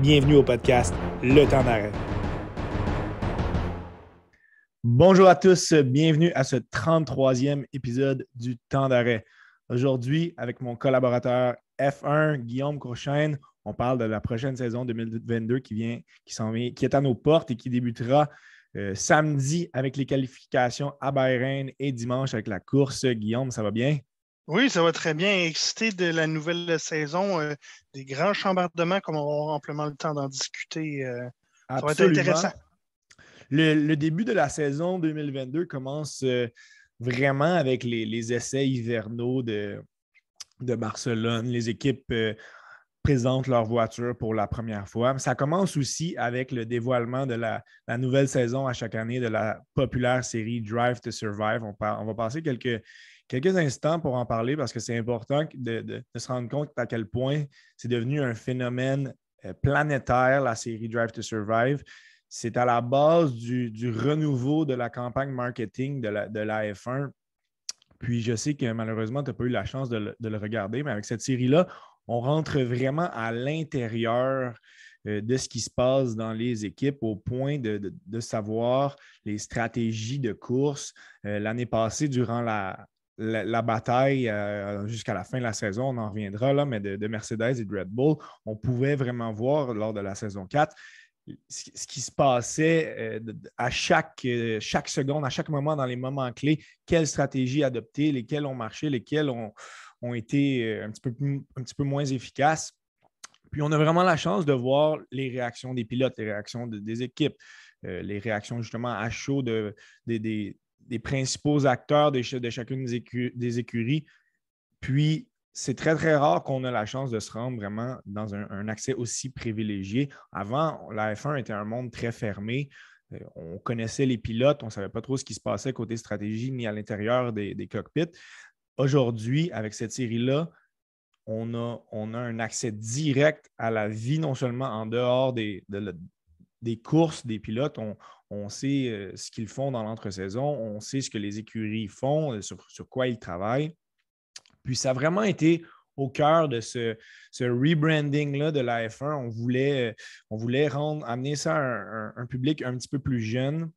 Bienvenue au podcast Le temps d'arrêt. Bonjour à tous, bienvenue à ce 33e épisode du temps d'arrêt. Aujourd'hui, avec mon collaborateur F1, Guillaume Courchaine, on parle de la prochaine saison 2022 qui vient, qui, est à nos portes et qui débutera euh, samedi avec les qualifications à Bahreïn et dimanche avec la course. Guillaume, ça va bien? Oui, ça va très bien. Excité de la nouvelle saison, euh, des grands chambardements, comme on avoir amplement le temps d'en discuter. Euh, ça va être intéressant. Le, début de la saison 2022 commence euh, vraiment avec les, essais hivernaux de, de, Barcelone. Les équipes présentent leur voiture pour la première fois. Ça commence aussi avec le dévoilement de la, nouvelle saison à chaque année de la populaire série Drive to Survive. On, on va passer quelques quelques instants pour en parler parce que c'est important de, se rendre compte à quel point c'est devenu un phénomène euh, planétaire, la série Drive to Survive. C'est à la base du, renouveau de la campagne marketing de la, de la, F1. Puis je sais que malheureusement, tu n'as pas eu la chance de le, regarder, mais avec cette série-là, on rentre vraiment à l'intérieur euh, de ce qui se passe dans les équipes au point de, savoir les stratégies de course. Euh, l'année passée, durant la, la, bataille euh, jusqu'à la fin de la saison, on en reviendra, là, mais de, Mercedes et de Red Bull, on pouvait vraiment voir lors de la saison 4 ce qui se passait euh, à chaque, euh, chaque seconde, à chaque moment dans les moments clés, quelles stratégies adopter, lesquelles ont marché, lesquelles ont, été un petit, peu, moins efficaces. Puis on a vraiment la chance de voir les réactions des pilotes, les réactions des équipes, les réactions justement à chaud de, des, des principaux acteurs de, chacune des, écuries. Puis, c'est très, très rare qu'on ait la chance de se rendre vraiment dans un, accès aussi privilégié. Avant, la F1 était un monde très fermé. Euh, on connaissait les pilotes, on ne savait pas trop ce qui se passait côté stratégie ni à l'intérieur des, cockpits. Aujourd'hui, avec cette série-là, on a, on a, un accès direct à la vie, non seulement en dehors des, courses des pilotes. On sait euh, ce qu'ils font dans l'entre-saison, on sait ce que les écuries font, euh, sur, quoi ils travaillent. Puis ça a vraiment été au cœur de ce, rebranding-là de la F1. On voulait, euh, amener ça à un, public un petit peu plus jeune.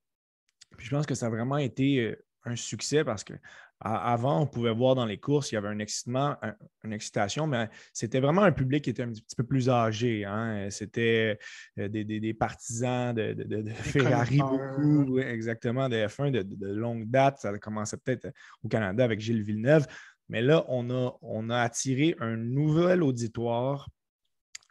Puis je pense que ça a vraiment été un succès parce que avant, on pouvait voir dans les courses, il y avait un excitement, une excitation, mais c'était vraiment un public qui était un petit peu plus âgé. Hein. C'était euh, des, partisans de, Ferrari beaucoup, exactement, de F1 de, longue date. Ça commençait peut-être au Canada avec Gilles Villeneuve. Mais là, on a, on a attiré un nouvel auditoire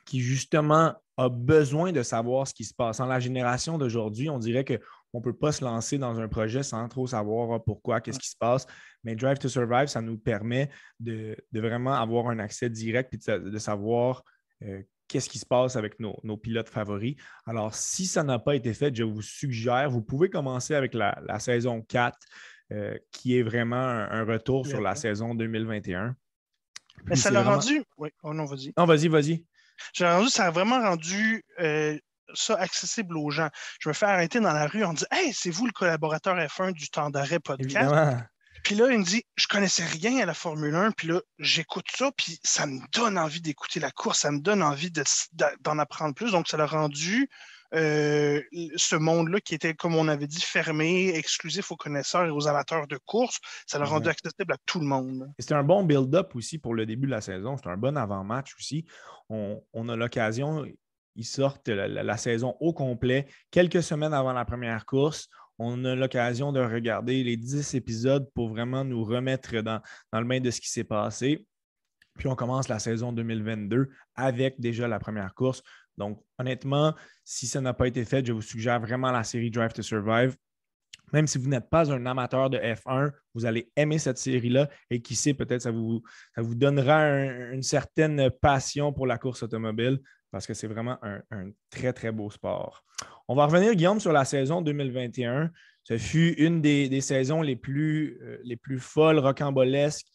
qui, justement, a besoin de savoir ce qui se passe. En la génération d'aujourd'hui, on dirait que on ne peut pas se lancer dans un projet sans trop savoir ah, pourquoi, qu'est-ce qui se passe. Mais Drive to Survive, ça nous permet de, vraiment avoir un accès direct et de, savoir euh, qu'est-ce qui se passe avec nos, pilotes favoris. Alors, si ça n'a pas été fait, je vous suggère, vous pouvez commencer avec la, saison 4, euh, qui est vraiment un, retour sur la saison 2021. Mais ça l'a rendu? Oui, oh non, vas-y. Non, vas-y, vas-y. Ça a vraiment rendu euh, ça accessible aux gens. Je me fais arrêter dans la rue, on me dit Hey, c'est vous le collaborateur F1 du temps d'arrêt podcast? Puis là, il me dit Je connaissais rien à la Formule 1, puis là, j'écoute ça, puis ça me donne envie d'écouter la course, ça me donne envie d'en apprendre plus. Donc, ça l'a rendu euh, ce monde-là qui était, comme on avait dit, fermé, exclusif aux connaisseurs et aux amateurs de course, ça l'a rendu accessible à tout le monde. C'était un bon build-up aussi pour le début de la saison. C'était un bon avant-match aussi. On, on a l'occasion, ils sortent la, saison au complet quelques semaines avant la première course. On a l'occasion de regarder les 10 épisodes pour vraiment nous remettre dans, le bain de ce qui s'est passé. Puis on commence la saison 2022 avec déjà la première course. Donc, honnêtement, si ça n'a pas été fait, je vous suggère vraiment la série Drive to Survive. Même si vous n'êtes pas un amateur de F1, vous allez aimer cette série-là et qui sait, peut-être ça vous, ça vous donnera une certaine passion pour la course automobile parce que c'est vraiment un, très, très beau sport. On va revenir, Guillaume, sur la saison 2021. Ce fut une des, saisons les plus, euh, les plus folles, rocambolesques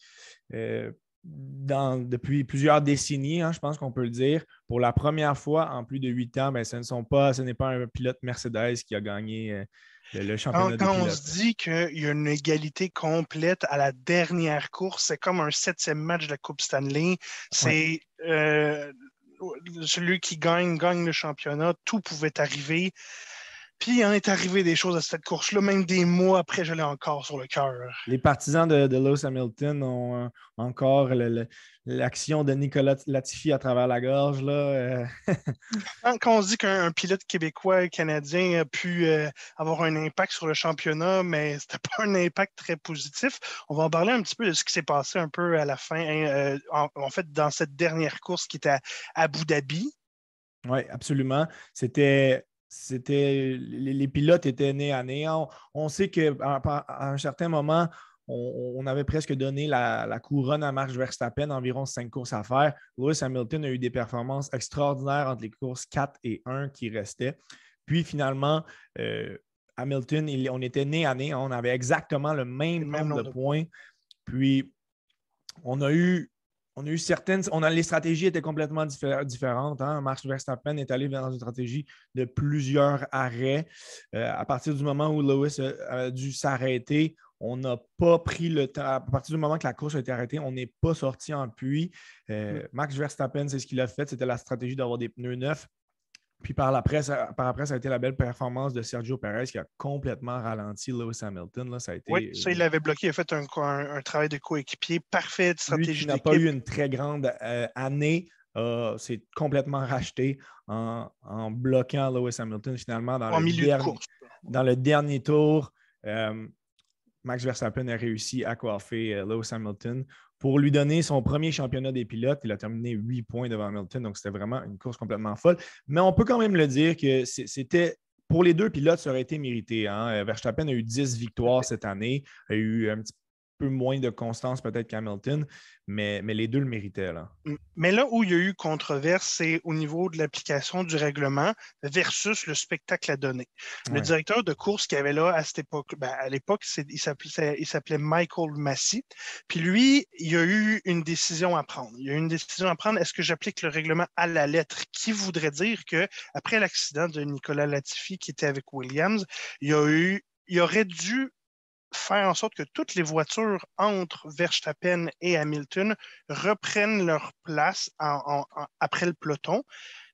euh, depuis plusieurs décennies, hein, je pense qu'on peut le dire. Pour la première fois en plus de huit ans, ben, ce, ne sont pas, ce n'est pas un pilote Mercedes qui a gagné euh, le, championnat. Quand, quand on se dit qu'il y a une égalité complète à la dernière course, c'est comme un septième match de la Coupe Stanley. C'est celui qui gagne, gagne le championnat. Tout pouvait arriver. Puis il en est arrivé des choses à cette course-là, même des mois après, je l'ai encore sur le cœur. Les partisans de, de Lewis Hamilton ont euh, encore l'action de Nicolas Latifi à travers la gorge. Là, euh. quand, on se dit qu'un pilote québécois et canadien a pu euh, avoir un impact sur le championnat, mais ce n'était pas un impact très positif, on va en parler un petit peu de ce qui s'est passé un peu à la fin, hein, en, fait, dans cette dernière course qui était à Abu Dhabi. Oui, absolument. C'était c'était les, pilotes étaient nés à néant. On, sait qu'à à un certain moment, on, avait presque donné la, couronne à Max Verstappen, environ cinq courses à faire. Lewis Hamilton a eu des performances extraordinaires entre les courses 4 et 1 qui restaient. Puis finalement, euh, Hamilton, on était nés à nez, on avait exactement le même nombre de points. Puis on a eu on a eu certaines. On a, les stratégies étaient complètement différentes. Hein. Max Verstappen est allé dans une stratégie de plusieurs arrêts. Euh, à partir du moment où Lewis a, dû s'arrêter, on n'a pas pris le temps. À partir du moment que la course a été arrêtée, on n'est pas sorti en puits. Euh, mm. Max Verstappen, c'est ce qu'il a fait. C'était la stratégie d'avoir des pneus neufs. Puis par, après, ça, par après, ça a été la belle performance de Sergio Perez qui a complètement ralenti Lewis Hamilton. Là, ça a été, oui, ça, il l'avait bloqué. Il a fait un, travail de coéquipier parfait, de stratégie Il n'a pas eu une très grande euh, année. c'est complètement racheté en, bloquant Lewis Hamilton finalement dans, le, dernier, dans le dernier tour. Euh, Max Verstappen a réussi à coiffer euh, Lewis Hamilton pour lui donner son premier championnat des pilotes. Il a terminé 8 points devant Hamilton, donc c'était vraiment une course complètement folle. Mais on peut quand même le dire que c'était pour les deux pilotes, ça aurait été mérité. Hein. Verstappen a eu 10 victoires cette année, a eu un petit peu moins de constance peut-être qu'Hamilton, mais, les deux le méritaient. Là. Mais là où il y a eu controverse, c'est au niveau de l'application du règlement versus le spectacle à donner. Le directeur de course qui avait là à cette époque, ben, à l'époque, il s'appelait Michael Massey. Puis lui, il y a eu une décision à prendre. Il y a eu une décision à prendre. Est-ce que j'applique le règlement à la lettre? Qui voudrait dire que après l'accident de Nicolas Latifi qui était avec Williams, il y a eu il aurait dû faire en sorte que toutes les voitures entre Verstappen et Hamilton reprennent leur place après le peloton,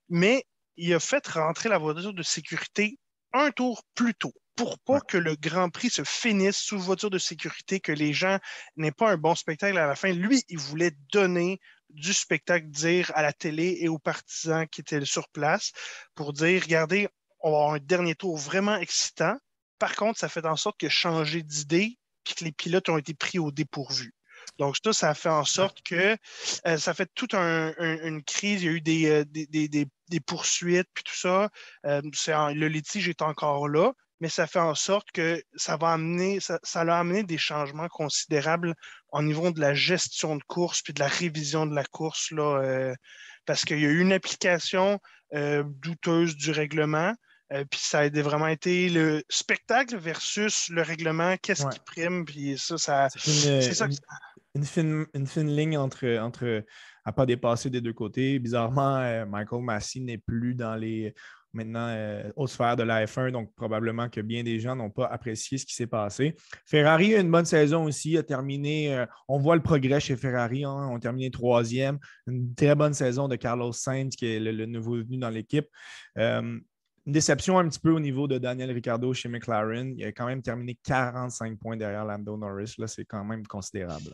mais il a fait rentrer la voiture de sécurité un tour plus tôt pour pas que le Grand Prix se finisse sous voiture de sécurité, que les gens n'aient pas un bon spectacle à la fin. Lui, il voulait donner du spectacle, dire à la télé et aux partisans qui étaient sur place pour dire, regardez, on va avoir un dernier tour vraiment excitant. Par contre, ça fait en sorte que changer d'idée puis que les pilotes ont été pris au dépourvu. Donc, ça, ça fait en sorte que euh, ça fait toute une crise. Il y a eu des, euh, poursuites, puis tout ça. Euh, le litige est encore là, mais ça fait en sorte que ça va amener, ça, a amené des changements considérables au niveau de la gestion de course, puis de la révision de la course, parce qu'il y a eu une application douteuse du règlement. Euh, puis ça a vraiment été le spectacle versus le règlement, qu'est-ce qui prime, puis ça, ça c'est ça. Une, fine, une, fine, ligne entre, entre à pas dépasser des deux côtés. Bizarrement, euh, Michael Massey n'est plus dans les maintenant euh, aux sphères de la F1, donc probablement que bien des gens n'ont pas apprécié ce qui s'est passé. Ferrari a une bonne saison aussi, a terminé, on voit le progrès chez Ferrari, hein, on a terminé troisième, une très bonne saison de Carlos Sainz, qui est le, nouveau venu dans l'équipe une déception un petit peu au niveau de Daniel Ricciardo chez McLaren. Il a quand même terminé 45 points derrière Lando Norris. Là, c'est quand même considérable.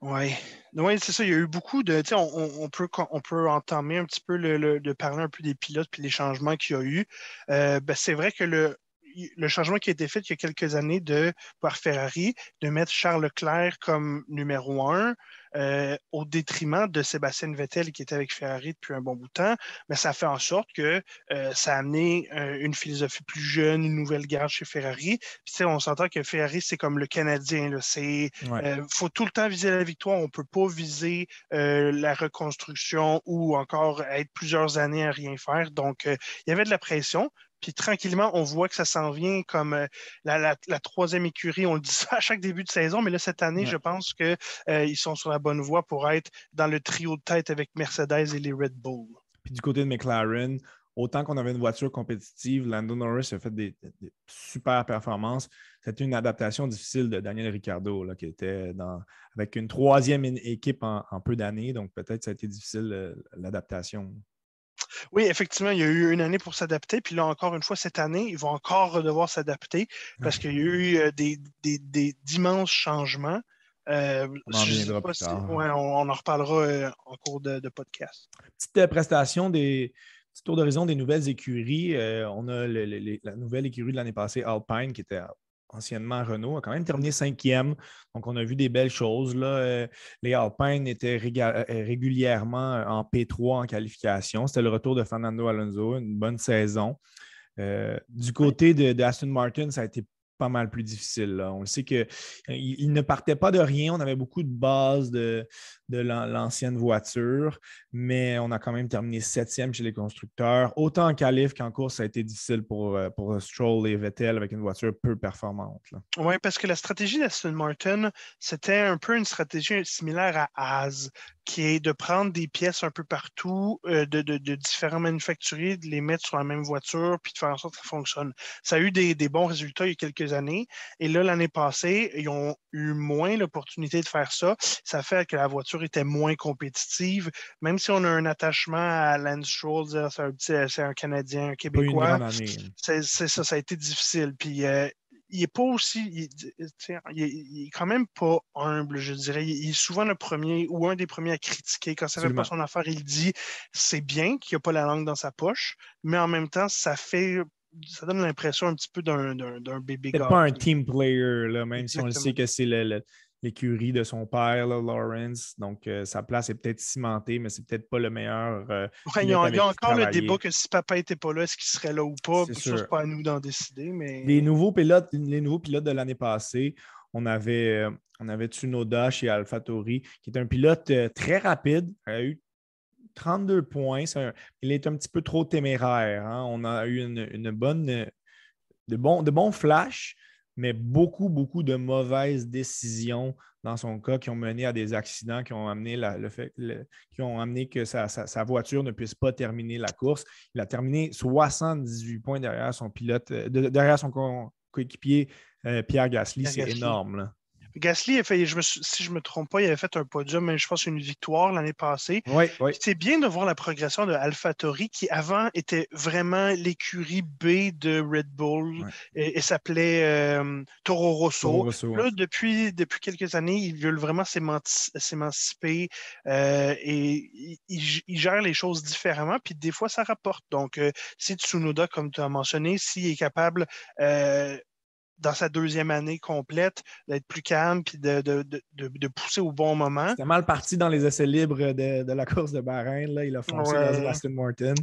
Oui, ouais, c'est ça. Il y a eu beaucoup de. On, peut, on peut entamer un petit peu de parler un peu des pilotes et des changements qu'il y a eu. Euh, ben, c'est vrai que le, le changement qui a été fait il y a quelques années de par Ferrari, de mettre Charles Leclerc comme numéro un, euh, au détriment de Sébastien Vettel qui était avec Ferrari depuis un bon bout de temps, mais ça fait en sorte que euh, ça a amené euh, une philosophie plus jeune, une nouvelle garde chez Ferrari. Puis, on s'entend que Ferrari, c'est comme le Canadien. Il faut tout le temps viser la victoire. On ne peut pas viser la reconstruction ou encore être plusieurs années à rien faire. Donc, il y avait de la pression. Puis tranquillement, on voit que ça s'en vient comme euh, la, troisième écurie. On le dit ça à chaque début de saison, mais là, cette année, je pense qu'ils euh, sont sur la bonne voie pour être dans le trio de tête avec Mercedes et les Red Bull. Puis du côté de McLaren, autant qu'on avait une voiture compétitive, Lando Norris a fait des, super performances. C'était une adaptation difficile de Daniel Ricciardo, là, qui était dans, avec une troisième équipe en, peu d'années. Donc peut-être ça a été difficile euh, l'adaptation. Oui, effectivement, il y a eu une année pour s'adapter. Puis là, encore une fois, cette année, ils vont encore devoir s'adapter parce qu'il y a eu euh, des, d'immenses changements. Euh, on, en reparlera euh, en cours de, podcast. Petite prestation des petit tour d'horizon des nouvelles écuries. on a la nouvelle écurie de l'année passée, Alpine, qui était anciennement Renault, a quand même terminé cinquième. Donc, on a vu des belles choses. Là. Euh, les Alpines étaient euh, régulièrement en P3 en qualification. C'était le retour de Fernando Alonso, une bonne saison. Euh, du côté de, Aston Martin, ça a été pas mal plus difficile. On sait qu'il il ne partait pas de rien. On avait beaucoup de bases de, de l'ancienne voiture, mais on a quand même terminé septième chez les constructeurs. Autant en qualif qu'en course, ça a été difficile pour, euh, pour Stroll et Vettel avec une voiture peu performante. Oui, parce que la stratégie d'Aston Martin, c'était un peu une stratégie similaire à Haas, qui est de prendre des pièces un peu partout euh, de, différents manufacturiers, de les mettre sur la même voiture, puis de faire en sorte que ça fonctionne. Ça a eu des, des bons résultats il y a quelques années. Et là, l'année passée, ils ont eu moins l'opportunité de faire ça. Ça fait que la voiture était moins compétitive. Même si on a un attachement à Lance Stroll, c'est un, Canadien, un Québécois, c'est ça, ça a été difficile. Puis euh, il n'est pas aussi. Il, est quand même pas humble, je dirais. Il, est souvent le premier ou un des premiers à critiquer. Quand ça ne fait pas son affaire, il dit c'est bien qu'il n'a pas la langue dans sa poche, mais en même temps, ça fait. Ça donne l'impression un petit peu d'un bébé gars. pas un team player, là, même si on le sait que c'est le, l'écurie de son père, Lawrence. Donc, euh, sa place est peut-être cimentée, mais c'est peut-être pas le meilleur. Euh, il, y a, encore le débat que si papa n'était pas là, est-ce qu'il serait là ou pas? C'est pas à nous d'en décider. Mais... Les nouveaux pilotes, les nouveaux pilotes de l'année passée, on avait, euh, on avait Tsunoda chez AlphaTauri, qui est un pilote très rapide, il a eu 32 points. il est un petit peu trop téméraire. Hein. On a eu une, bonne, de, bons, de bons flashs, mais beaucoup, beaucoup de mauvaises décisions dans son cas qui ont mené à des accidents qui ont amené, le fait, qui ont amené que sa, voiture ne puisse pas terminer la course. Il a terminé 78 points derrière son pilote, euh, derrière son coéquipier euh, Pierre Gasly. C'est énorme. Gasly, a fait, je me, si je ne me trompe pas, il avait fait un podium, mais je pense une victoire l'année passée. Oui, oui. C'est bien de voir la progression de AlphaTauri, qui avant était vraiment l'écurie B de Red Bull et, s'appelait euh, Toro Rosso. Là, depuis, depuis quelques années, ils veulent vraiment s'émanciper euh, et ils, gèrent les choses différemment. Puis des fois, ça rapporte. Donc, euh, si Tsunoda, comme tu as mentionné, s'il est capable dans sa deuxième année complète, d'être plus calme puis de, de, de, pousser au bon moment. C'était mal parti dans les essais libres de, la course de Bahreïn. Là. Il a foncé dans Aston Martin.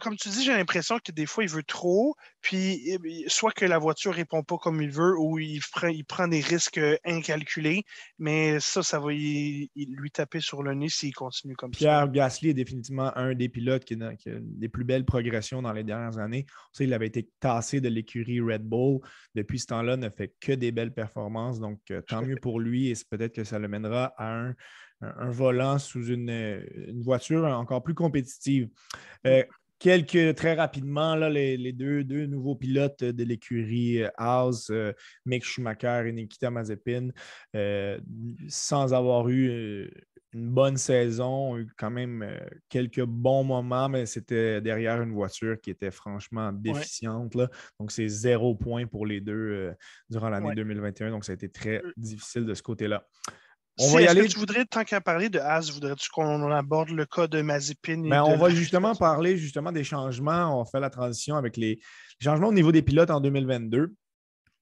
Comme tu dis, j'ai l'impression que des fois, il veut trop, puis eh soit que la voiture ne répond pas comme il veut ou il prend, il prend des risques euh, incalculés, mais ça, ça va lui taper sur le nez s'il continue comme ça. Pierre Gasly est définitivement un des pilotes qui, a, des plus belles progressions dans les dernières années. On sait il avait été tassé de l'écurie Red Bull. Depuis ce temps-là, ne fait que des belles performances, donc euh, tant mieux pour lui et peut-être que ça le mènera à un un, volant sous une, voiture encore plus compétitive. Euh, quelques, très rapidement, là, les, deux, deux, nouveaux pilotes de l'écurie euh, Haas, euh, Mick Schumacher et Nikita Mazepin, sans avoir eu une bonne saison, ont eu quand même quelques bons moments, mais c'était derrière une voiture qui était franchement déficiente. Là. Donc, c'est zéro point pour les deux durant l'année 2021. Donc, ça a été très difficile de ce côté-là. On va y aller. Que tu voudrais, tant qu'à parler de As, voudrais-tu qu'on aborde le cas de Mazepin? Ben, on va justement parler justement des changements. On fait la transition avec les changements au niveau des pilotes en 2022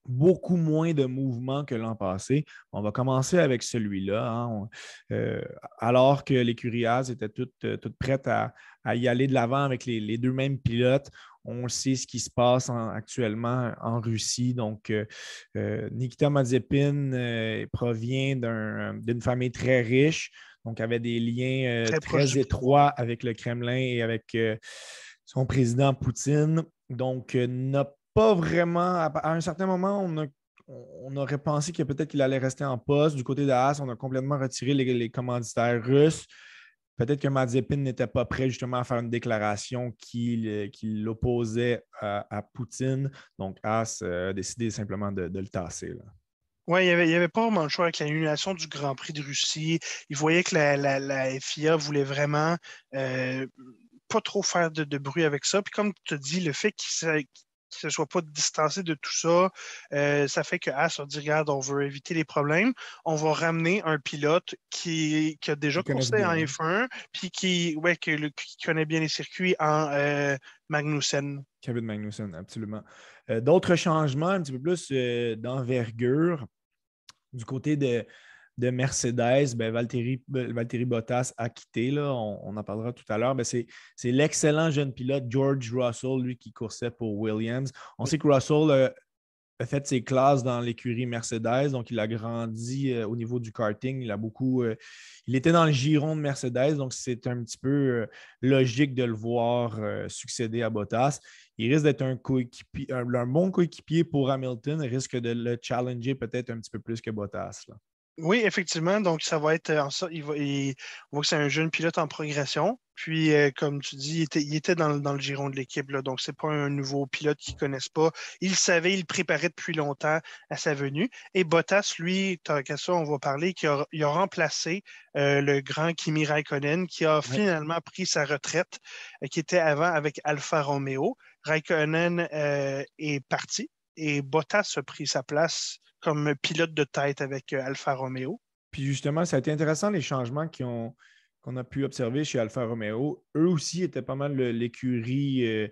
beaucoup moins de mouvements que l'an passé. On va commencer avec celui-là. Hein. Euh, alors que l'écurie As était toute, euh, toute prête à, y aller de l'avant avec les, deux mêmes pilotes, on sait ce qui se passe actuellement en Russie. Donc, euh, Nikita Mazepin provient d'une famille très riche, donc avait des liens très, étroits avec le Kremlin et avec son président Poutine. Donc, n'a pas vraiment. À, un certain moment, on, aurait pensé que peut-être qu'il allait rester en poste. Du côté de Haas, on a complètement retiré les, commanditaires russes. Peut-être que Mazepin n'était pas prêt justement à faire une déclaration qui, l'opposait à, Poutine. Donc, Haas a décidé simplement de, le tasser. Oui, il n'y avait, pas vraiment le choix avec l'annulation du Grand Prix de Russie. Il voyait que la, FIA voulait vraiment euh, pas trop faire de, bruit avec ça. Puis comme tu as dit, le fait qu'il ne soit pas distancé de tout ça, euh, ça fait que As a dit regarde, on veut éviter les problèmes. On va ramener un pilote qui, a déjà coursé en F1, puis qui, ouais, qui, connaît bien les circuits en euh, Magnussen. Kevin Magnussen, absolument. Euh, d'autres changements un petit peu plus d'envergure du côté de, de Mercedes, ben Valtteri, Bottas a quitté. Là, on, en parlera tout à l'heure. c'est, l'excellent jeune pilote George Russell, lui, qui coursait pour Williams. On sait que Russell euh, a fait ses classes dans l'écurie Mercedes, donc il a grandi euh, au niveau du karting. Il a beaucoup. Euh, il était dans le giron de Mercedes, donc c'est un petit peu logique de le voir succéder à Bottas. Il risque d'être un, un, bon coéquipier pour Hamilton, il risque de le challenger peut-être un petit peu plus que Bottas. Là. Oui, effectivement. Donc, ça va être en ça. Il va, on voit que c'est un jeune pilote en progression. Puis, euh, comme tu dis, il était, dans, le giron de l'équipe. Donc, ce n'est pas un nouveau pilote qu'ils ne connaissent pas. Il savait, il préparait depuis longtemps à sa venue. Et Bottas, lui, tant qu'à ça, on va parler, qu'il a, il a remplacé euh, le grand Kimi Raikkonen, qui a finalement pris sa retraite, euh, qui était avant avec Alfa Romeo. Raikkonen est parti et Bottas a pris sa place comme pilote de tête avec euh, Alfa Romeo. Puis justement, ça a été intéressant les changements qu'on a pu observer chez Alfa Romeo. Eux aussi étaient pas mal l'écurie. Euh,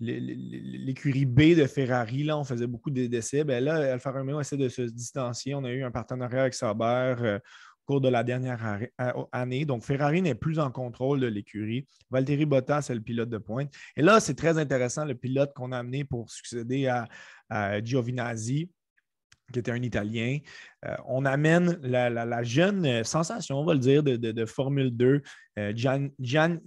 l'écurie B de Ferrari, là, on faisait beaucoup d'essais. Ben là, Alfa Romeo essaie de se distancier. On a eu un partenariat avec Sauber euh, cours de la dernière année. Donc, Ferrari n'est plus en contrôle de l'écurie. Valtteri Bottas est le pilote de pointe. Et là, c'est très intéressant, le pilote qu'on a amené pour succéder à, à Giovinazzi qui était un Italien. Euh, on amène la, jeune euh, sensation, on va le dire, de, Formule 2, euh, Gian, Gian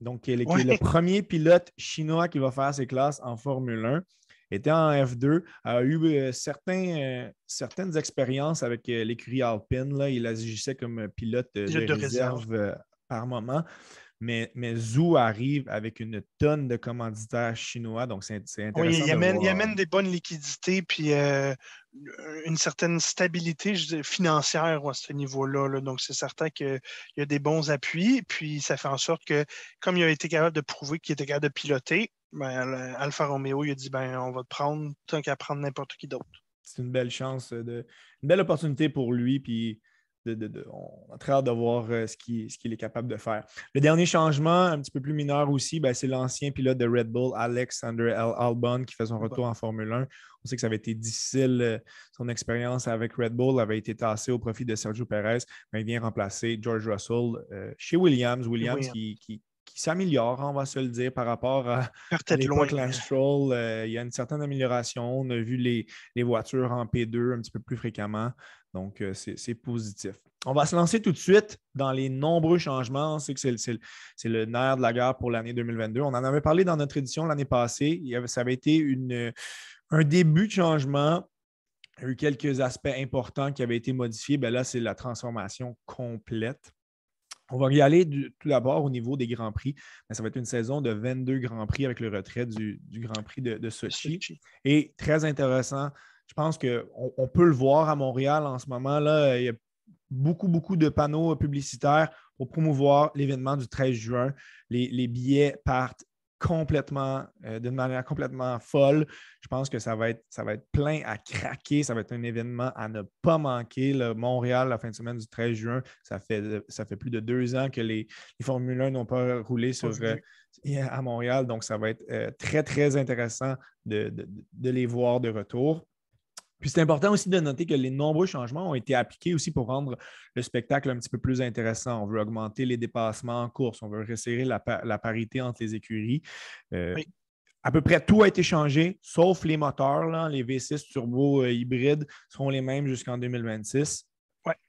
donc qui est, le premier pilote chinois qui va faire ses classes en Formule 1 était en F2, a eu certains, certaines expériences avec l'écurie Alpine. Là. Il agissait comme pilote de, réserve, par moment. Mais, mais Zou arrive avec une tonne de commanditaires chinois, donc c'est intéressant. Oui, il amène, il amène, des bonnes liquidités, puis euh, une certaine stabilité financière à ce niveau-là. Donc, c'est certain qu'il y a des bons appuis, puis ça fait en sorte que, comme il a été capable de prouver qu'il était capable de piloter, ben, Alfa Romeo, il a dit ben, on va te prendre tant qu'à prendre n'importe qui d'autre. C'est une belle chance, de, une belle opportunité pour lui, puis on a très hâte de voir euh, ce qu'il est capable de faire. Le dernier changement, un petit peu plus mineur aussi, ben, c'est l'ancien pilote de Red Bull, Alexander Albon, qui fait son retour en Formule 1. On sait que ça avait été difficile. Euh, son expérience avec Red Bull avait été tassée au profit de Sergio Perez, mais il vient remplacer George Russell euh, chez Williams. Williams qui, s'améliore, on va se le dire, par rapport à, l'époque Lance Stroll. il y a une certaine amélioration. On a vu les, les, voitures en P2 un petit peu plus fréquemment. Donc, euh, c'est positif. On va se lancer tout de suite dans les nombreux changements. On sait que c'est le, nerf de la guerre pour l'année 2022. On en avait parlé dans notre édition l'année passée. ça avait été un début de changement. Il y a eu quelques aspects importants qui avaient été modifiés. Bien là, c'est la transformation complète. On va y aller tout d'abord au niveau des Grands Prix. ça va être une saison de 22 Grands Prix avec le retrait du, Grand Prix de, de Sochi. Et très intéressant, je pense qu'on on peut le voir à Montréal en ce moment. Là, il y a beaucoup, beaucoup de panneaux publicitaires pour promouvoir l'événement du 13 juin. Les, billets partent complètement, euh, d'une manière complètement folle. Je pense que ça va, être, ça va être plein à craquer. Ça va être un événement à ne pas manquer. Montréal, la fin de semaine du 13 juin, ça fait, ça fait plus de deux ans que les, les Formule 1 n'ont pas roulé sur, euh, à Montréal. Donc, ça va être euh, très, très intéressant de, les voir de retour. Puis c'est important aussi de noter que les nombreux changements ont été appliqués aussi pour rendre le spectacle un petit peu plus intéressant. On veut augmenter les dépassements en course, on veut resserrer la, parité entre les écuries. Euh, à peu près tout a été changé, sauf les moteurs. Les V6 turbo euh, hybrides seront les mêmes jusqu'en 2026.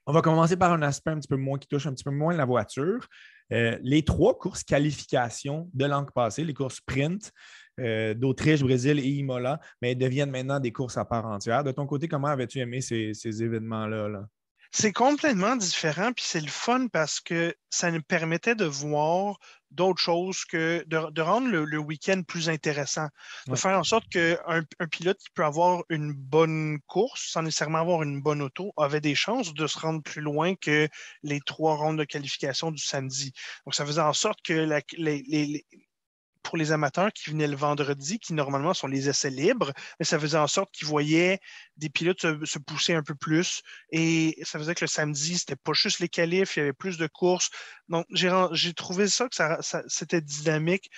On va commencer par un aspect un petit peu moins qui touche un petit peu moins la voiture. Euh, les trois courses qualification de l'an passé, les courses sprint, euh, d'Autriche, Brésil et Imola, mais deviennent maintenant des courses à part entière. De ton côté, comment avais-tu aimé ces, événements-là? C'est complètement différent, puis c'est le fun parce que ça nous permettait de voir d'autres choses que de, rendre le, week-end plus intéressant. De faire en sorte qu'un un pilote qui peut avoir une bonne course sans nécessairement avoir une bonne auto avait des chances de se rendre plus loin que les trois rondes de qualification du samedi. Donc, ça faisait en sorte que les, pour les amateurs qui venaient le vendredi, qui normalement sont les essais libres, mais ça faisait en sorte qu'ils voyaient des pilotes se, pousser un peu plus. Et ça faisait que le samedi, c'était pas juste les qualifs, il y avait plus de courses. Donc, j'ai trouvé ça que ça, c'était dynamique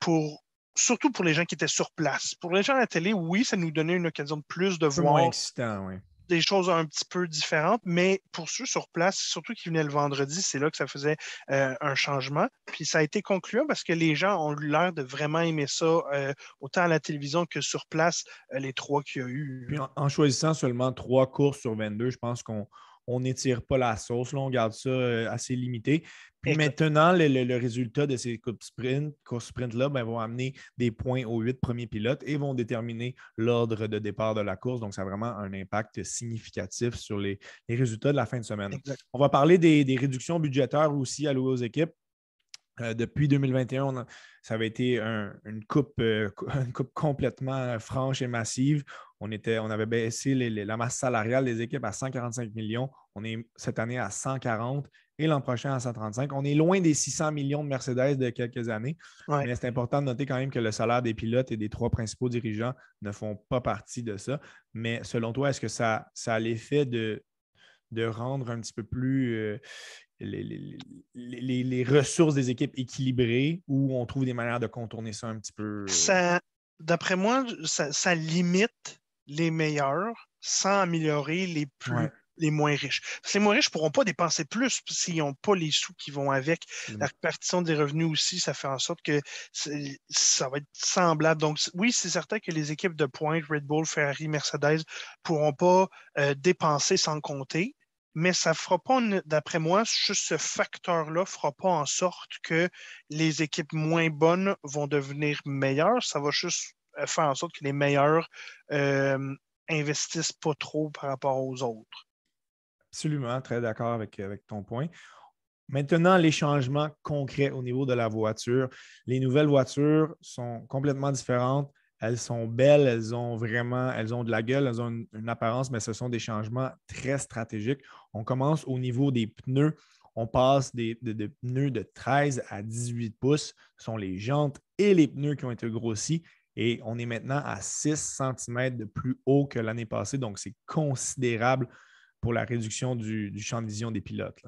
pour surtout pour les gens qui étaient sur place. Pour les gens à la télé, oui, ça nous donnait une occasion de plus de voir. Moins excitant, oui des choses un petit peu différentes, mais pour ceux sur place, surtout qui venaient le vendredi, c'est là que ça faisait euh, un changement. Puis ça a été concluant parce que les gens ont eu l'air de vraiment aimer ça, euh, autant à la télévision que sur place, euh, les trois qu'il y a eu. Puis en, choisissant seulement trois courses sur 22, je pense qu'on on n'étire pas la sauce, là, on garde ça assez limité. Puis maintenant, le, résultat de ces courses sprint, courses sprint-là ben, vont amener des points aux huit premiers pilotes et vont déterminer l'ordre de départ de la course. Donc, ça a vraiment un impact significatif sur les, résultats de la fin de semaine. On va parler des, réductions budgétaires aussi allouées aux équipes. Euh, depuis 2021, ça avait été une, coupe, euh, une coupe complètement franche et massive. On, était, on avait baissé la masse salariale des équipes à 145 millions. On est cette année à 140 et l'an prochain à 135. On est loin des 600 millions de Mercedes de quelques années, mais c'est important de noter quand même que le salaire des pilotes et des trois principaux dirigeants ne font pas partie de ça. Mais selon toi, est-ce que ça, ça a l'effet de, de rendre un petit peu plus euh, les, ressources des équipes équilibrées ou on trouve des manières de contourner ça un petit peu? d'après moi, ça, limite les meilleurs sans améliorer les plus les moins riches. les moins riches ne pourront pas dépenser plus s'ils n'ont pas les sous qui vont avec. La répartition des revenus aussi, ça fait en sorte que ça va être semblable. Donc, oui, c'est certain que les équipes de pointe, Red Bull, Ferrari, Mercedes, ne pourront pas euh, dépenser sans compter. Mais ça fera pas, d'après moi, juste ce facteur-là fera pas en sorte que les équipes moins bonnes vont devenir meilleures. Ça va juste euh, faire en sorte que les meilleurs euh, investissent pas trop par rapport aux autres. Absolument, très d'accord avec ton point. Maintenant, les changements concrets au niveau de la voiture. Les nouvelles voitures sont complètement différentes. Elles sont belles, elles ont vraiment, elles ont de la gueule, elles ont une, apparence, mais ce sont des changements très stratégiques. On commence au niveau des pneus. On passe des, de, pneus de 13 à 18 pouces. Ce sont les jantes et les pneus qui ont été grossis. Et on est maintenant à 6 cm de plus haut que l'année passée. Donc, c'est considérable pour la réduction du, champ de vision des pilotes.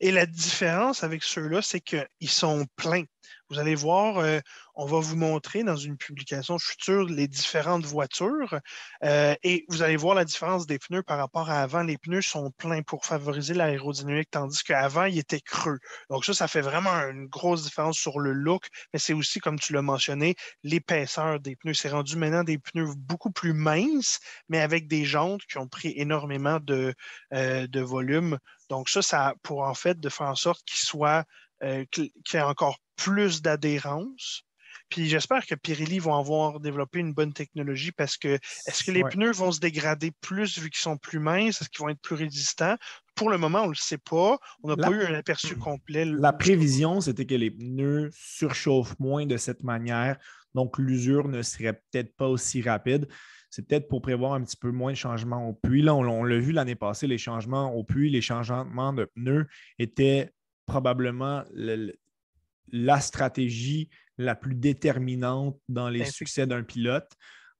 Et la différence avec ceux-là, c'est qu'ils sont pleins. Vous allez voir, euh, on va vous montrer dans une publication future les différentes voitures euh, et vous allez voir la différence des pneus par rapport à avant. Les pneus sont pleins pour favoriser l'aérodynamique, tandis qu'avant, ils étaient creux. Donc ça, ça fait vraiment une grosse différence sur le look, mais c'est aussi, comme tu l'as mentionné, l'épaisseur des pneus. C'est rendu maintenant des pneus beaucoup plus minces, mais avec des jantes qui ont pris énormément de, euh, de volume. Donc ça, ça pour en fait de faire en sorte qu'ils soient euh, qui ait encore plus d'adhérence. Puis j'espère que Pirelli vont avoir développé une bonne technologie parce que est-ce que les pneus vont se dégrader plus vu qu'ils sont plus minces? Est-ce qu'ils vont être plus résistants? Pour le moment, on ne le sait pas. On n'a pas eu un aperçu complet. La prévision, c'était que les pneus surchauffent moins de cette manière. Donc, l'usure ne serait peut-être pas aussi rapide. C'est peut-être pour prévoir un petit peu moins de changements au puits. Là, on l'a vu l'année passée, les changements au puits, les changements de pneus étaient probablement la stratégie la plus déterminante dans les succès d'un pilote.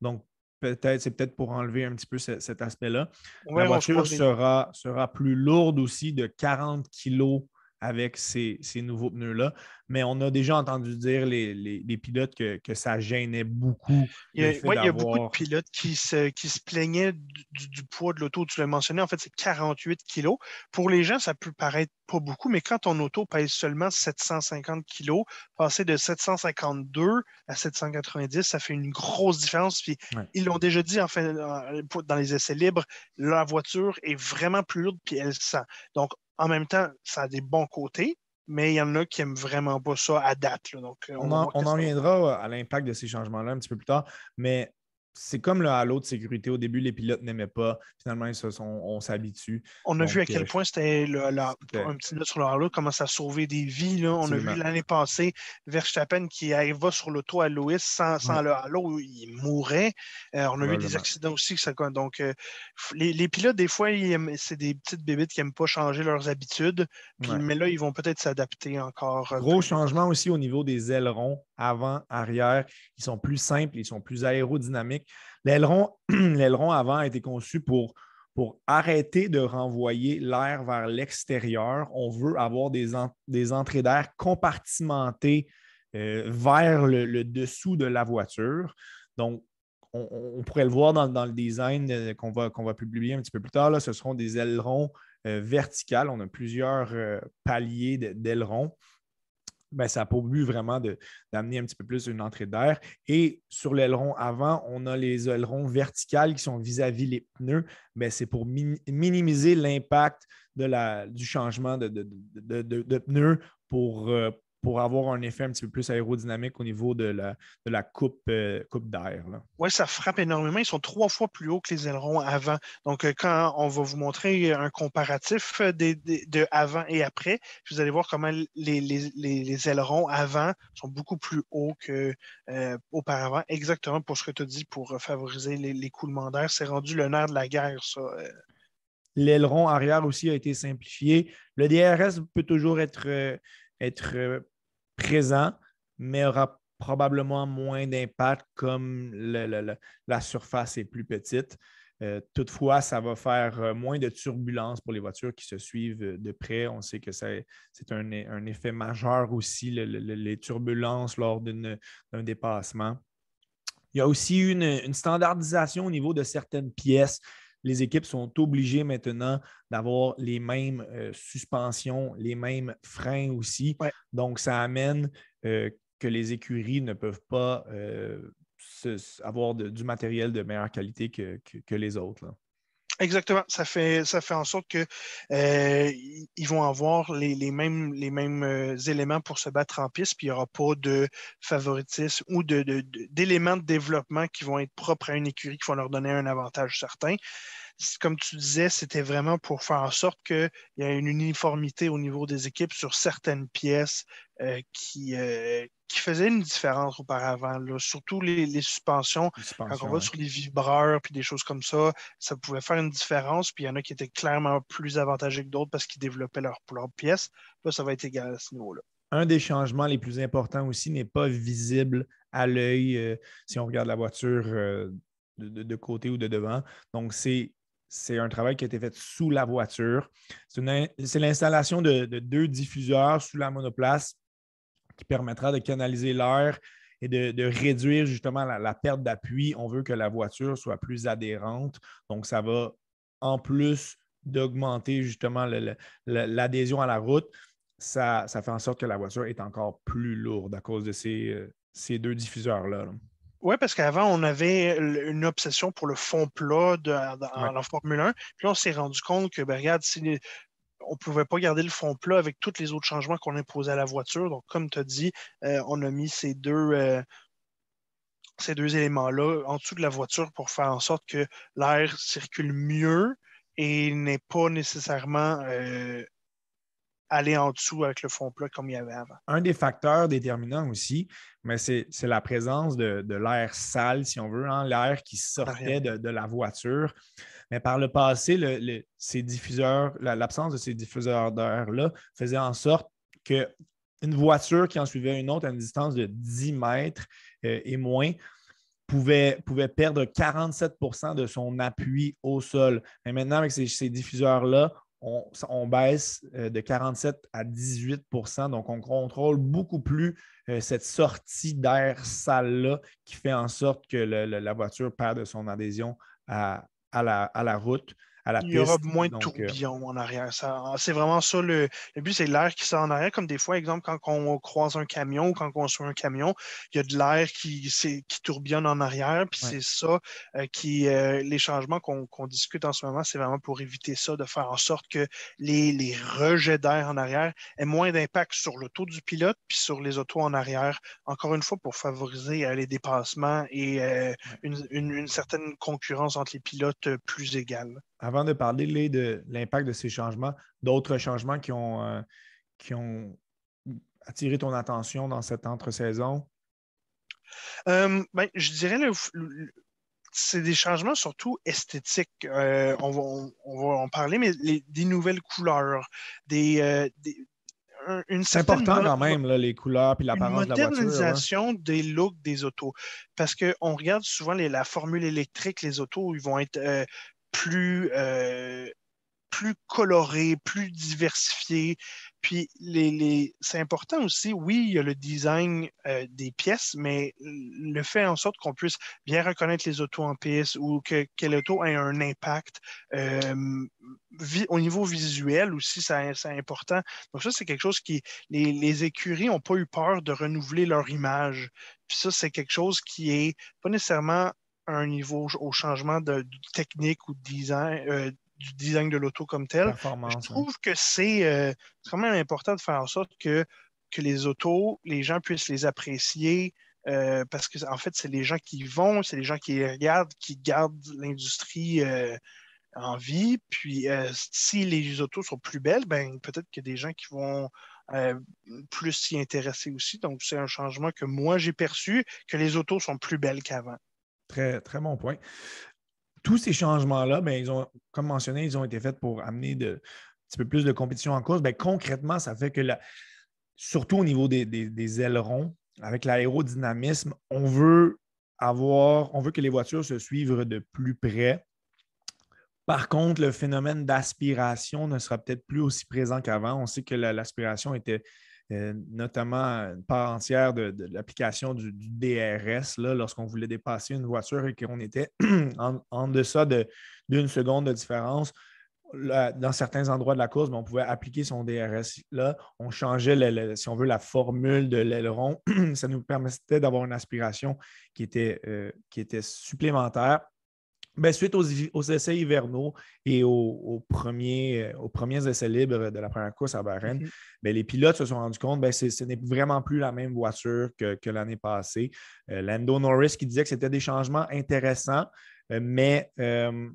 Donc, peut-être, c'est peut-être pour enlever un petit peu cet aspect-là. la voiture sera, sera plus lourde aussi de 40 kilos avec ces, nouveaux pneus-là. Mais on a déjà entendu dire les, pilotes que, ça gênait beaucoup. Il y a, il y a beaucoup de pilotes qui se, qui se plaignaient du, poids de l'auto. Tu l'as mentionné, en fait, c'est 48 kilos. Pour les gens, ça peut paraître pas beaucoup, mais quand ton auto pèse seulement 750 kilos, passer de 752 à 790, ça fait une grosse différence. Puis ils l'ont déjà dit en fait, dans les essais libres, la voiture est vraiment plus lourde puis elle sent. Donc, en même temps, ça a des bons côtés, mais il y en a qui n'aiment vraiment pas ça à date. Donc, on, en, reviendra à l'impact de ces changements-là un petit peu plus tard. Mais c'est comme le halo de sécurité. Au début, les pilotes n'aimaient pas. Finalement, on s'habitue. On a vu à quel euh, point c'était un petit note sur le halo, comment ça a sauvé des vies. On a vu l'année passée Verstappen qui va sur l'auto à Lewis sans, le halo, il mourrait. Euh, on a vu des accidents aussi. Ça, donc, euh, les, pilotes, des fois, c'est des petites bébites qui n'aiment pas changer leurs habitudes. Mais là, ils vont peut-être s'adapter encore. Gros changement aussi au niveau des ailerons avant, arrière. Ils sont plus simples, ils sont plus aérodynamiques. L'aileron avant a été conçu pour, arrêter de renvoyer l'air vers l'extérieur. On veut avoir des, entrées d'air compartimentées euh, vers le, dessous de la voiture. Donc, on, pourrait le voir dans, le design euh, qu'on va, qu'on va publier un petit peu plus tard. Ce seront des ailerons euh, verticales. On a plusieurs paliers d'ailerons ben, ça a pour but vraiment d'amener un petit peu plus une entrée d'air. Et sur l'aileron avant, on a les ailerons verticales qui sont vis-à-vis les pneus. Ben, c'est pour minimiser l'impact du changement de, de, pneus pour, euh, pour avoir un effet un petit peu plus aérodynamique au niveau de la, de la coupe, euh, coupe d'air. Oui, ça frappe énormément. Ils sont trois fois plus hauts que les ailerons avant. Donc, euh, quand on va vous montrer un comparatif euh, de, avant et après, vous allez voir comment les, ailerons avant sont beaucoup plus hauts qu'auparavant, exactement pour ce que tu as dit, pour favoriser l'écoulement d'air. C'est rendu le nerf de la guerre, ça. L'aileron arrière aussi a été simplifié. Le DRS peut toujours être être présent, mais aura probablement moins d'impact comme la surface est plus petite. Euh, toutefois, ça va faire euh, moins de turbulences pour les voitures qui se suivent euh, de près. On sait que c'est un, effet majeur aussi, les turbulences lors d'un dépassement. Il y a aussi une, une, standardisation au niveau de certaines pièces les équipes sont obligées maintenant d'avoir les mêmes euh, suspensions, les mêmes freins aussi. Donc, ça amène euh, que les écuries ne peuvent pas euh, avoir du matériel de meilleure qualité que, les autres. Exactement. Ça fait, ça fait en sorte qu'ils vont avoir les, mêmes, les mêmes éléments pour se battre en piste, puis il n'y aura pas de favoritisme ou d'éléments de, de, développement qui vont être propres à une écurie, qui vont leur donner un avantage certain comme tu disais, c'était vraiment pour faire en sorte qu'il y ait une uniformité au niveau des équipes sur certaines pièces euh, qui, euh, qui faisaient une différence auparavant. Surtout les, suspensions, quand on va sur les vibreurs puis des choses comme ça, ça pouvait faire une différence. Puis il y en a qui étaient clairement plus avantagés que d'autres parce qu'ils développaient leur, leur pièce. Là, ça va être égal à ce niveau-là. Un des changements les plus importants aussi n'est pas visible à l'œil euh, si on regarde la voiture de, de, côté ou de devant. Donc, c'est c'est un travail qui a été fait sous la voiture. C'est l'installation de, deux diffuseurs sous la monoplace qui permettra de canaliser l'air et de, réduire justement la, perte d'appui. On veut que la voiture soit plus adhérente. Donc, ça va, en plus d'augmenter justement l'adhésion à la route, ça, fait en sorte que la voiture est encore plus lourde à cause de ces, euh, deux diffuseurs-là. là oui, parce qu'avant, on avait une obsession pour le fond plat dans, la Formule 1. Puis on s'est rendu compte que, ben, regarde, on ne pouvait pas garder le fond plat avec tous les autres changements qu'on imposait à la voiture. Donc, comme tu as dit, euh, on a mis ces deux, euh, ces deux éléments-là en dessous de la voiture pour faire en sorte que l'air circule mieux et n'est pas nécessairement euh, aller en dessous avec le fond plat comme il y avait avant. Un des facteurs déterminants aussi, mais c'est la présence de, l'air sale, si on veut, hein, l'air qui sortait de, la voiture. Mais par le passé, ces diffuseurs, l'absence de ces diffuseurs d'air-là faisait en sorte qu'une voiture qui en suivait une autre à une distance de 10 mètres euh, et moins Pouvait, pouvait, perdre 47% de son appui au sol. Mais maintenant, avec ces diffuseurs-là, on, baisse euh, de 47 à 18% donc on contrôle beaucoup plus euh, cette sortie d'air sale-là qui fait en sorte que la voiture perd de son adhésion à, la, route. À la piste. Il y aura moins de euh, tourbillons en arrière. C'est vraiment ça. Le, but, c'est l'air qui sort en arrière. Comme des fois, exemple, quand on croise un camion ou quand on suit un camion, il y a de l'air qui, qui tourbillonne en arrière. Puis c'est ça euh, qui. Euh, les changements qu'on discute en ce moment, c'est vraiment pour éviter ça, de faire en sorte que les, les rejets d'air en arrière aient moins d'impact sur l'auto du pilote puis sur les autos en arrière. Encore une fois, pour favoriser les dépassements et une, une certaine concurrence entre les pilotes plus égale avant de parler de l'impact de ces changements, d'autres changements qui ont, euh, qui ont attiré ton attention dans cette entre-saison? Euh, ben, je dirais le, c'est des changements surtout esthétiques. Euh, on, va, en parler, mais des nouvelles couleurs, des, c'est important quand même, les couleurs et l'apparence de la voiture. modernisation des looks des autos. Parce qu'on regarde souvent la formule électrique, les autos, ils vont être plus, euh, plus coloré, plus diversifié. Puis les, c'est important aussi, oui, il y a le design euh, des pièces, mais le fait en sorte qu'on puisse bien reconnaître les autos en piste ou que, que l'auto ait un impact euh, au niveau visuel aussi, c'est important. Donc ça, c'est quelque chose qui... Les, les écuries n'ont pas eu peur de renouveler leur image. Puis ça, c'est quelque chose qui est pas nécessairement un niveau au changement de, technique ou de design, euh, du design de l'auto comme tel. Je hein. trouve que c'est euh, quand même important de faire en sorte que, que les autos, les gens puissent les apprécier. Euh, parce que en fait, c'est les gens qui vont, c'est les gens qui regardent, qui gardent l'industrie en vie. Puis si les autos sont plus belles, ben peut-être qu'il y a des gens qui vont plus s'y intéresser aussi. Donc, c'est un changement que moi j'ai perçu, que les autos sont plus belles qu'avant. Très, très bon point. Tous ces changements-là, ben, ils ont, comme mentionné, ils ont été faits pour amener de, un petit peu plus de compétition en course. Ben, concrètement, ça fait que, surtout au niveau des, ailerons, avec l'aérodynamisme, on veut avoir, on veut que les voitures se suivent de plus près. Par contre, le phénomène d'aspiration ne sera peut-être plus aussi présent qu'avant. On sait que l'aspiration était euh, notamment une part entière de, l'application du, DRS, lorsqu'on voulait dépasser une voiture et qu'on était en, deçà d'une seconde de différence. dans certains endroits de la course, ben, on pouvait appliquer son DRS. On changeait, si on veut, la formule de l'aileron. Ça nous permettait d'avoir une aspiration qui était, euh, qui était supplémentaire ben, suite aux, essais hivernaux et aux, premiers, aux, premiers, essais libres de la première course à Bahreïn, mhm. ben, les pilotes se sont rendus compte que ce n'est vraiment plus la même voiture que, l'année passée. Euh, Lando Norris qui disait que c'était des changements intéressants, euh, mais euh,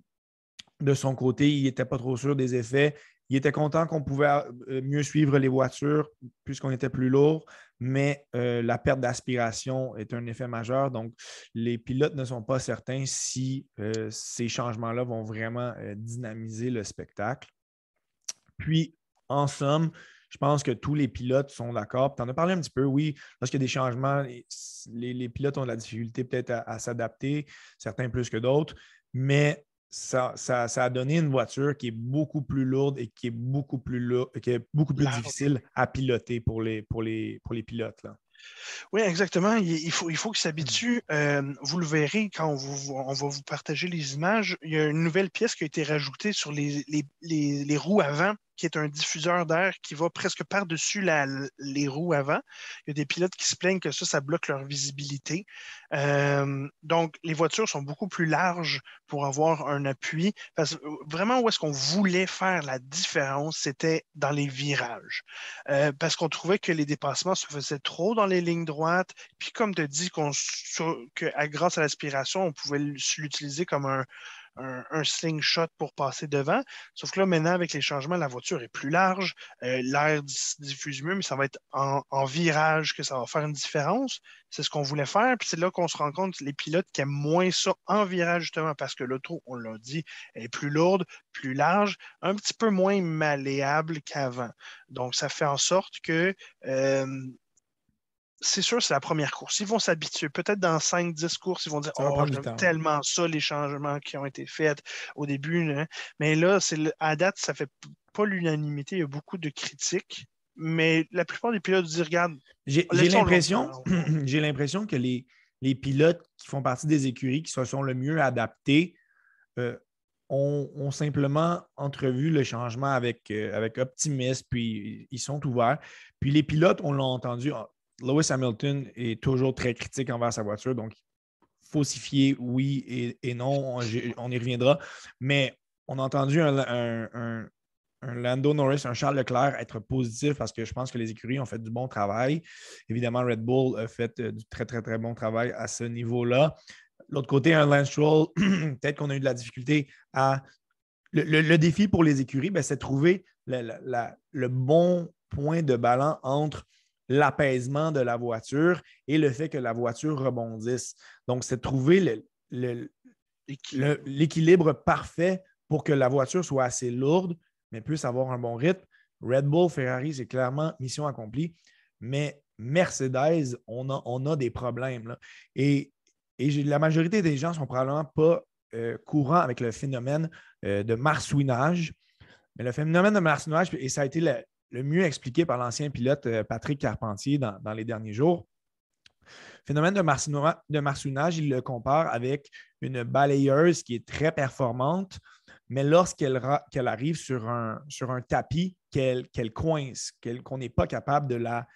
de son côté, il n'était pas trop sûr des effets. Il était content qu'on pouvait euh, mieux suivre les voitures puisqu'on était plus lourd, mais euh, la perte d'aspiration est un effet majeur. Donc, les pilotes ne sont pas certains si euh, ces changements-là vont vraiment dynamiser le spectacle. Puis, en somme, je pense que tous les pilotes sont d'accord. Tu en as parlé un petit peu, oui, lorsqu'il y a des changements, les, pilotes ont de la difficulté peut-être à s'adapter, certains plus que d'autres, mais ça, a donné une voiture qui est beaucoup plus lourde et qui est beaucoup plus, qui est beaucoup plus difficile à piloter pour les, pour les, pour les pilotes. Là. Oui, exactement. Il, faut, il faut qu'ils s'habituent. Euh, vous le verrez quand on, va vous partager les images. Il y a une nouvelle pièce qui a été rajoutée sur les, les roues avant qui est un diffuseur d'air qui va presque par-dessus les roues avant. Il y a des pilotes qui se plaignent que ça, ça bloque leur visibilité. Euh, donc, les voitures sont beaucoup plus larges pour avoir un appui. Parce que vraiment, où est-ce qu'on voulait faire la différence, c'était dans les virages. Euh, parce qu'on trouvait que les dépassements se faisaient trop dans les lignes droites. Puis, comme tu dis, que grâce à l'aspiration, on pouvait l'utiliser comme un, un, slingshot pour passer devant. Sauf que là, maintenant, avec les changements, la voiture est plus large, euh, l'air diffuse mieux, mais ça va être en, virage que ça va faire une différence. C'est ce qu'on voulait faire. Puis c'est là qu'on se rend compte, les pilotes qui aiment moins ça en virage, justement, parce que l'auto, on l'a dit, est plus lourde, plus large, un petit peu moins malléable qu'avant. Donc, ça fait en sorte que euh, c'est sûr, c'est la première course. Ils vont s'habituer. Peut-être dans 5-10 courses, ils vont dire Oh, j'aime tellement ça, les changements qui ont été faits au début. Hein. Mais là, à date, ça ne fait pas l'unanimité. Il y a beaucoup de critiques. Mais la plupart des pilotes disent Regarde. J'ai l'impression j'ai l'impression que les, les, pilotes qui font partie des écuries qui se sont le mieux adaptés euh, ont, simplement entrevu le changement avec, euh, avec optimisme, puis ils sont ouverts. Puis les pilotes, on l'a entendu, ah, Lewis Hamilton est toujours très critique envers sa voiture, donc faussifié, oui et, non, on, y reviendra. Mais on a entendu un, Lando Norris, un Charles Leclerc être positif parce que je pense que les écuries ont fait du bon travail. Évidemment, Red Bull a fait euh, du très, très, très bon travail à ce niveau-là. L'autre côté, un Lance Stroll, peut-être qu'on a eu de la difficulté à. Le, défi pour les écuries, ben, c'est de trouver le bon point de ballon entre l'apaisement de la voiture et le fait que la voiture rebondisse. Donc, c'est de trouver l'équilibre parfait pour que la voiture soit assez lourde, mais puisse avoir un bon rythme. Red Bull, Ferrari, c'est clairement mission accomplie. Mais Mercedes, on a, on a des problèmes. Et, la majorité des gens ne sont probablement pas euh, courants avec le phénomène euh, de marsouinage. Mais le phénomène de marsouinage, et ça a été le, le mieux expliqué par l'ancien pilote euh, Patrick Carpentier dans, les derniers jours. Phénomène de, marsouinage, il le compare avec une balayeuse qui est très performante, mais lorsqu'elle arrive sur un, sur un tapis, qu'elle coince, qu'on n'est pas capable de, la,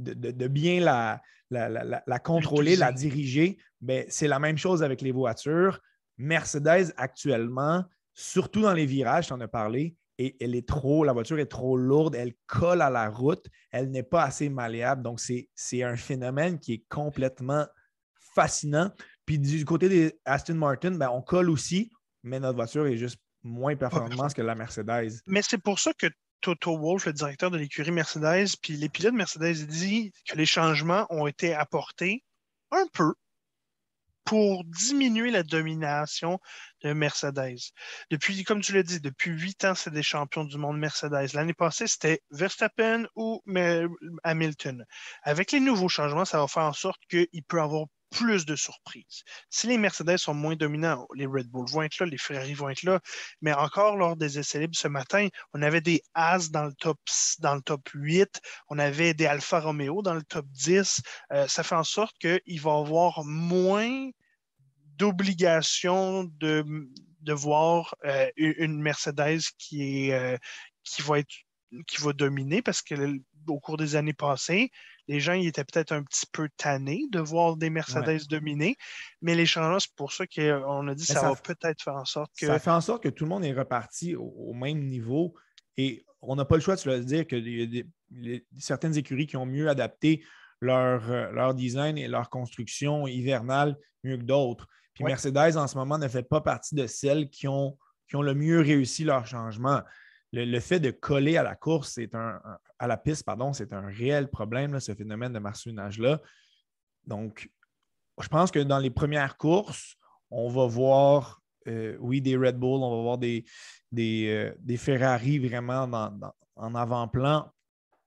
de, bien la, la, contrôler, la diriger, ben, c'est la même chose avec les voitures. Mercedes, actuellement, surtout dans les virages, tu en as parlé, et elle est trop, la voiture est trop lourde, elle colle à la route, elle n'est pas assez malléable. Donc, c'est un phénomène qui est complètement fascinant. Puis du côté des Aston Martin, ben, on colle aussi, mais notre voiture est juste moins performante que la Mercedes. Mais c'est pour ça que Toto Wolff, le directeur de l'écurie Mercedes, puis les pilotes Mercedes dit que les changements ont été apportés un peu pour diminuer la domination de Mercedes. Depuis, comme tu l'as dit, depuis huit ans, c'est des champions du monde Mercedes. L'année passée, c'était Verstappen ou Hamilton. Avec les nouveaux changements, ça va faire en sorte qu'il peut avoir plus de surprises. Si les Mercedes sont moins dominants, les Red Bull vont être là, les Ferrari vont être là, mais encore lors des essais libres ce matin, on avait des As dans le top, dans le top 8, on avait des Alfa Romeo dans le top 10. Euh, ça fait en sorte qu'il va y avoir moins d'obligation de, voir euh, une Mercedes qui, est, euh, qui, va être, qui va dominer parce qu'au cours des années passées, les gens étaient peut-être un petit peu tannés de voir des Mercedes dominer, mais les changements, c'est pour ça qu'on a dit que ça, va peut-être faire en sorte que. Ça fait en sorte que tout le monde est reparti au, même niveau et on n'a pas le choix de se dire qu'il y a certaines écuries qui ont mieux adapté leur, euh, leur design et leur construction hivernale mieux que d'autres. Puis Mercedes, en ce moment, ne fait pas partie de celles qui ont, qui ont le mieux réussi leur changement. Le, fait de coller à la course, c'est un, à la piste, pardon, c'est un réel problème, ce phénomène de marsouinage-là. Donc, je pense que dans les premières courses, on va voir, euh, oui, des Red Bull, on va voir des, des, euh, Ferrari vraiment en avant-plan.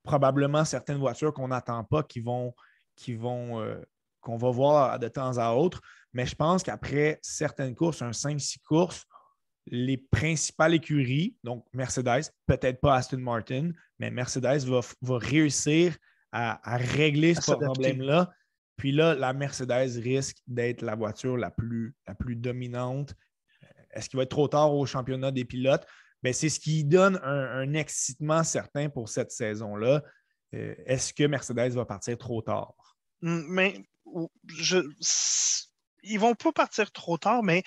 Probablement certaines voitures qu'on n'attend pas qui vont, qui vont, euh, qu'on va voir de temps à autre. Mais je pense qu'après certaines courses, un 5-6 courses, les principales écuries, donc Mercedes, peut-être pas Aston Martin, mais Mercedes va, réussir à, régler ce problème-là. Puis là, la Mercedes risque d'être la voiture la plus, la plus dominante. Est-ce qu'il va être trop tard au championnat des pilotes? Ben, c'est ce qui donne un, excitement certain pour cette saison-là. Euh, est-ce que Mercedes va partir trop tard? Hmm, mais je, ils vont pas partir trop tard, mais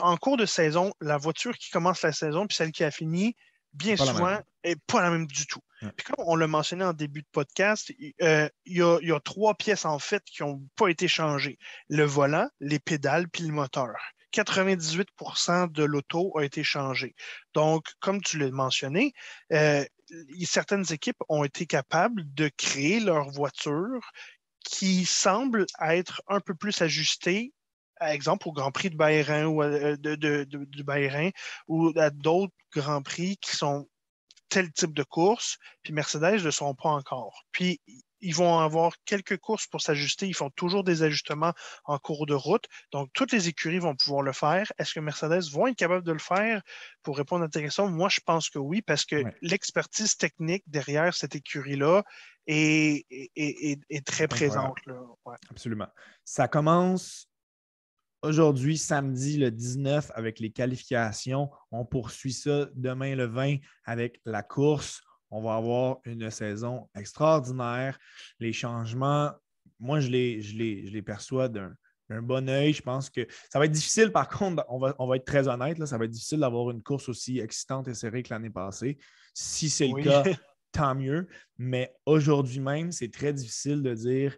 en cours de saison, la voiture qui commence la saison puis celle qui a fini, bien souvent, n'est pas la même du tout. comme on l'a mentionné en début de podcast, euh, il y, a, trois pièces en fait qui n'ont pas été changées. Le volant, les pédales puis le moteur. 98% de l'auto a été changé. Donc, comme tu l'as mentionné, euh, certaines équipes ont été capables de créer leur voiture qui semble être un peu plus ajusté, par exemple, au Grand Prix de Bahreïn ou euh, de, de, ou à d'autres Grands Prix qui sont tel type de course, puis Mercedes ne le sont pas encore. Puis ils vont avoir quelques courses pour s'ajuster. Ils font toujours des ajustements en cours de route. Donc, toutes les écuries vont pouvoir le faire. Est-ce que Mercedes vont être capable de le faire? Pour répondre à ta question, moi, je pense que oui, parce que l'expertise technique derrière cette écurie-là est, très présente. Absolument. Ça commence aujourd'hui, samedi le 19, avec les qualifications. On poursuit ça demain le 20 avec la course. On va avoir une saison extraordinaire. Les changements, moi, je les, je je les perçois d'un bon œil. Je pense que ça va être difficile, par contre, on va, on va être très honnête, là, ça va être difficile d'avoir une course aussi excitante et serrée que l'année passée. Si c'est le cas, tant mieux. Mais aujourd'hui même, c'est très difficile de dire.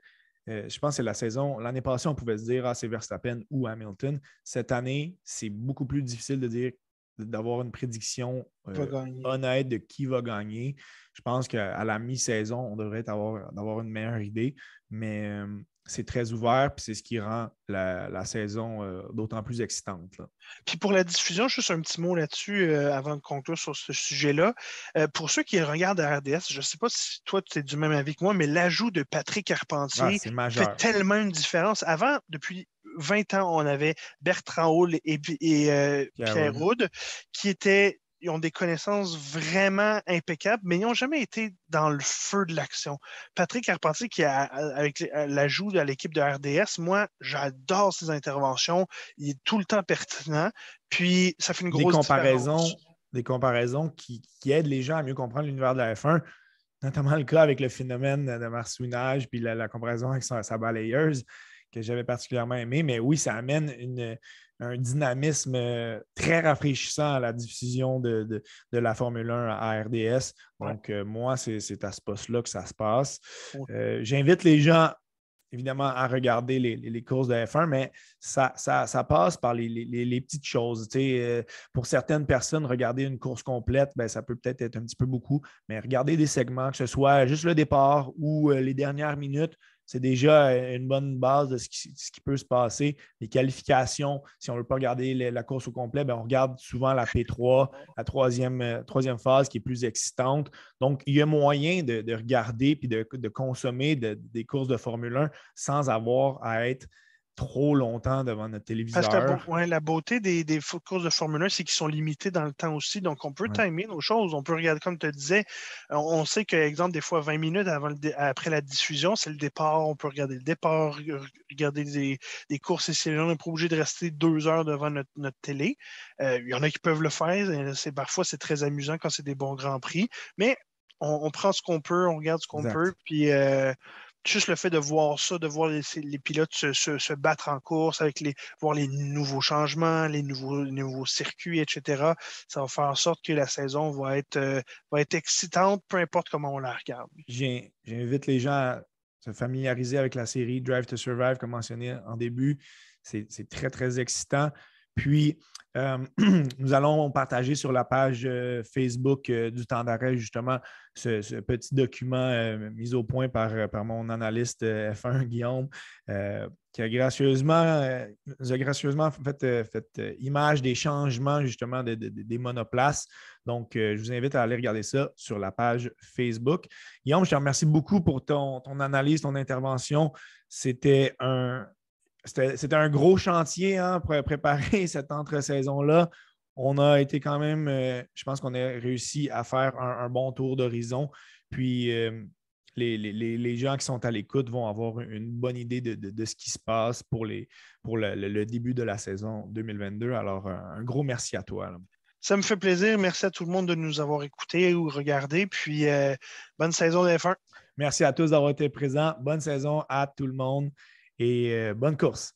Euh, je pense que c'est la saison. L'année passée, on pouvait se dire ah, c'est Verstappen ou Hamilton. Cette année, c'est beaucoup plus difficile de dire d'avoir une prédiction euh, honnête de qui va gagner. Je pense qu'à la mi-saison, on devrait avoir, avoir une meilleure idée. Mais euh, c'est très ouvert, puis c'est ce qui rend la, saison euh, d'autant plus excitante. Puis pour la diffusion, juste un petit mot là-dessus euh, avant de conclure sur ce sujet-là. Euh, pour ceux qui regardent RDS, je ne sais pas si toi tu es du même avis que moi, mais l'ajout de Patrick Carpentier ah, fait tellement une différence. Avant, depuis 20 ans, on avait Bertrand Hall et, Pierre, Pierre qui étaient ils ont des connaissances vraiment impeccables, mais ils n'ont jamais été dans le feu de l'action. Patrick Carpentier, qui a, avec l'ajout de l'équipe de RDS, moi, j'adore ses interventions. Il est tout le temps pertinent. Puis, ça fait une grosse des comparaisons, Des comparaisons qui, aident les gens à mieux comprendre l'univers de la F1, notamment le cas avec le phénomène de marsouinage, puis la, comparaison avec sa, sa balayeuse que j'avais particulièrement aimé. Mais oui, ça amène une, un dynamisme euh, très rafraîchissant à la diffusion de, la Formule 1 à RDS. Donc, euh, moi, c'est à ce poste-là que ça se passe. Euh, j'invite les gens, évidemment, à regarder les, courses de F1, mais ça, ça, passe par les, petites choses. pour certaines personnes, regarder une course complète, ben, ça peut peut-être être un petit peu beaucoup, mais regarder des segments, que ce soit juste le départ ou les dernières minutes, c'est déjà une bonne base de ce qui, peut se passer. Les qualifications, si on ne veut pas regarder la course au complet, ben, on regarde souvent la P3, la troisième, euh, troisième phase qui est plus excitante. Donc, il y a moyen de, regarder et de, consommer des courses de Formule 1 sans avoir à être trop longtemps devant notre téléviseur. Parce que la beauté des, des courses de Formule 1, c'est qu'ils sont limités dans le temps aussi. Donc, on peut timer nos choses. On peut regarder, comme tu disais, on sait que, exemple, des fois, 20 minutes avant après la diffusion, c'est le départ. On peut regarder le départ, regarder des, courses et c'est on n'est pas obligé de rester deux heures devant notre, télé. Euh, il y en a qui peuvent le faire. C'est, parfois, c'est très amusant quand c'est des bons grands prix. Mais on, prend ce qu'on peut, on regarde ce qu'on peut. Puis. Euh, juste le fait de voir ça, de voir les, pilotes se, battre en course, avec les, voir les nouveaux changements, les nouveaux, circuits, etc., ça va faire en sorte que la saison va être, euh, va être excitante, peu importe comment on la regarde. J'invite les gens à se familiariser avec la série Drive to Survive, comme mentionné en début. C'est très, très excitant. Puis, euh, nous allons partager sur la page euh, Facebook euh, du temps d'arrêt, justement, ce, petit document mis au point par, par mon analyste F1, Guillaume, qui a gracieusement, a gracieusement fait, fait image des changements, justement, des monoplaces. Donc, je vous invite à aller regarder ça sur la page Facebook. Guillaume, je te remercie beaucoup pour ton, ton analyse, ton intervention. C'était un, c'était un gros chantier hein, pour préparer cette entre-saison-là. On a été quand même, euh, je pense qu'on a réussi à faire un, bon tour d'horizon. Puis euh, les, gens qui sont à l'écoute vont avoir une bonne idée de, ce qui se passe pour, les, pour le, début de la saison 2022. Alors, un, gros merci à toi. Ça me fait plaisir. Merci à tout le monde de nous avoir écoutés ou regardés. Puis, euh, bonne saison de F1. Merci à tous d'avoir été présents. Bonne saison à tout le monde et euh, bonne course.